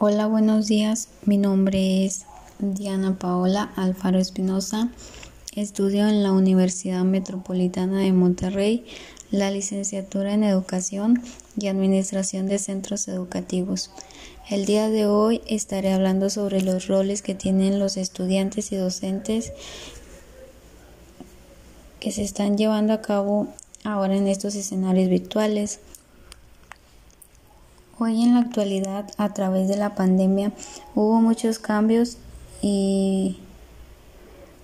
Hola, buenos días. Mi nombre es Diana Paola Alfaro Espinosa. Estudio en la Universidad Metropolitana de Monterrey la licenciatura en Educación y Administración de Centros Educativos. El día de hoy estaré hablando sobre los roles que tienen los estudiantes y docentes que se están llevando a cabo ahora en estos escenarios virtuales. Hoy en la actualidad, a través de la pandemia, hubo muchos cambios y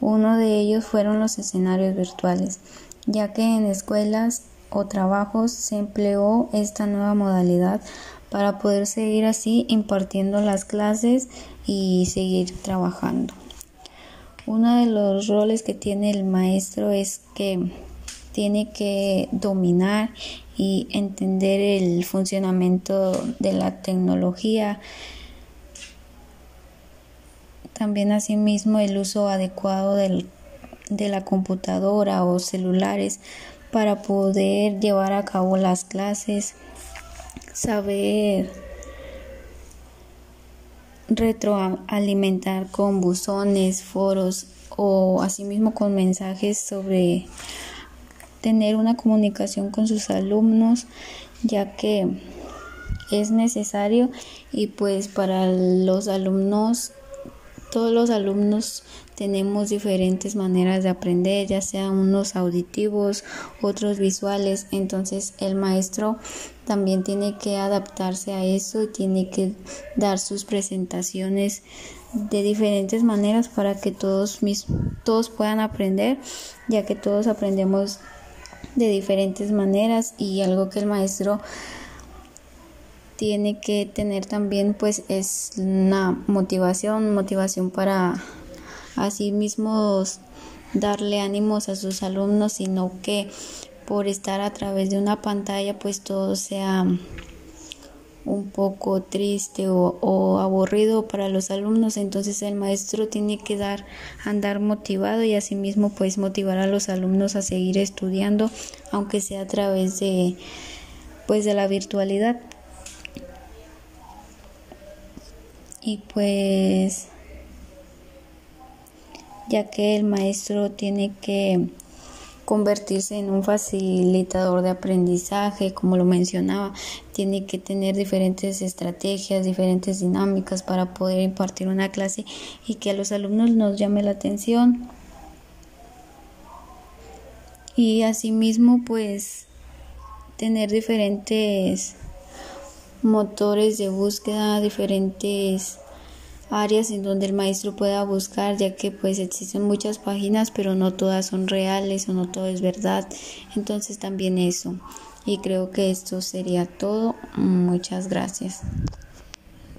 uno de ellos fueron los escenarios virtuales, ya que en escuelas o trabajos se empleó esta nueva modalidad para poder seguir así impartiendo las clases y seguir trabajando. Uno de los roles que tiene el maestro es que tiene que dominar y entender el funcionamiento de la tecnología. También asimismo el uso adecuado del, de la computadora o celulares para poder llevar a cabo las clases, saber retroalimentar con buzones, foros o asimismo con mensajes sobre tener una comunicación con sus alumnos ya que es necesario. Y pues para los alumnos todos los alumnos tenemos diferentes maneras de aprender, ya sean unos auditivos, otros visuales, entonces el maestro también tiene que adaptarse a eso y tiene que dar sus presentaciones de diferentes maneras para que todos mis, todos puedan aprender, ya que todos aprendemos de diferentes maneras y algo que el maestro tiene que tener también pues es una motivación, motivación para así mismos darle ánimos a sus alumnos, sino que por estar a través de una pantalla pues todo sea un poco triste o, aburrido para los alumnos entonces el maestro tiene que dar andar motivado y asimismo pues motivar a los alumnos a seguir estudiando aunque sea a través de pues de la virtualidad. Y pues ya que el maestro tiene que convertirse en un facilitador de aprendizaje, como lo mencionaba, tiene que tener diferentes estrategias, diferentes dinámicas para poder impartir una clase y que a los alumnos nos llame la atención. Y asimismo, pues, tener diferentes motores de búsqueda, diferentes áreas en donde el maestro pueda buscar, ya que pues existen muchas páginas, pero no todas son reales o no todo es verdad. Entonces también eso. Y creo que esto sería todo. Muchas gracias.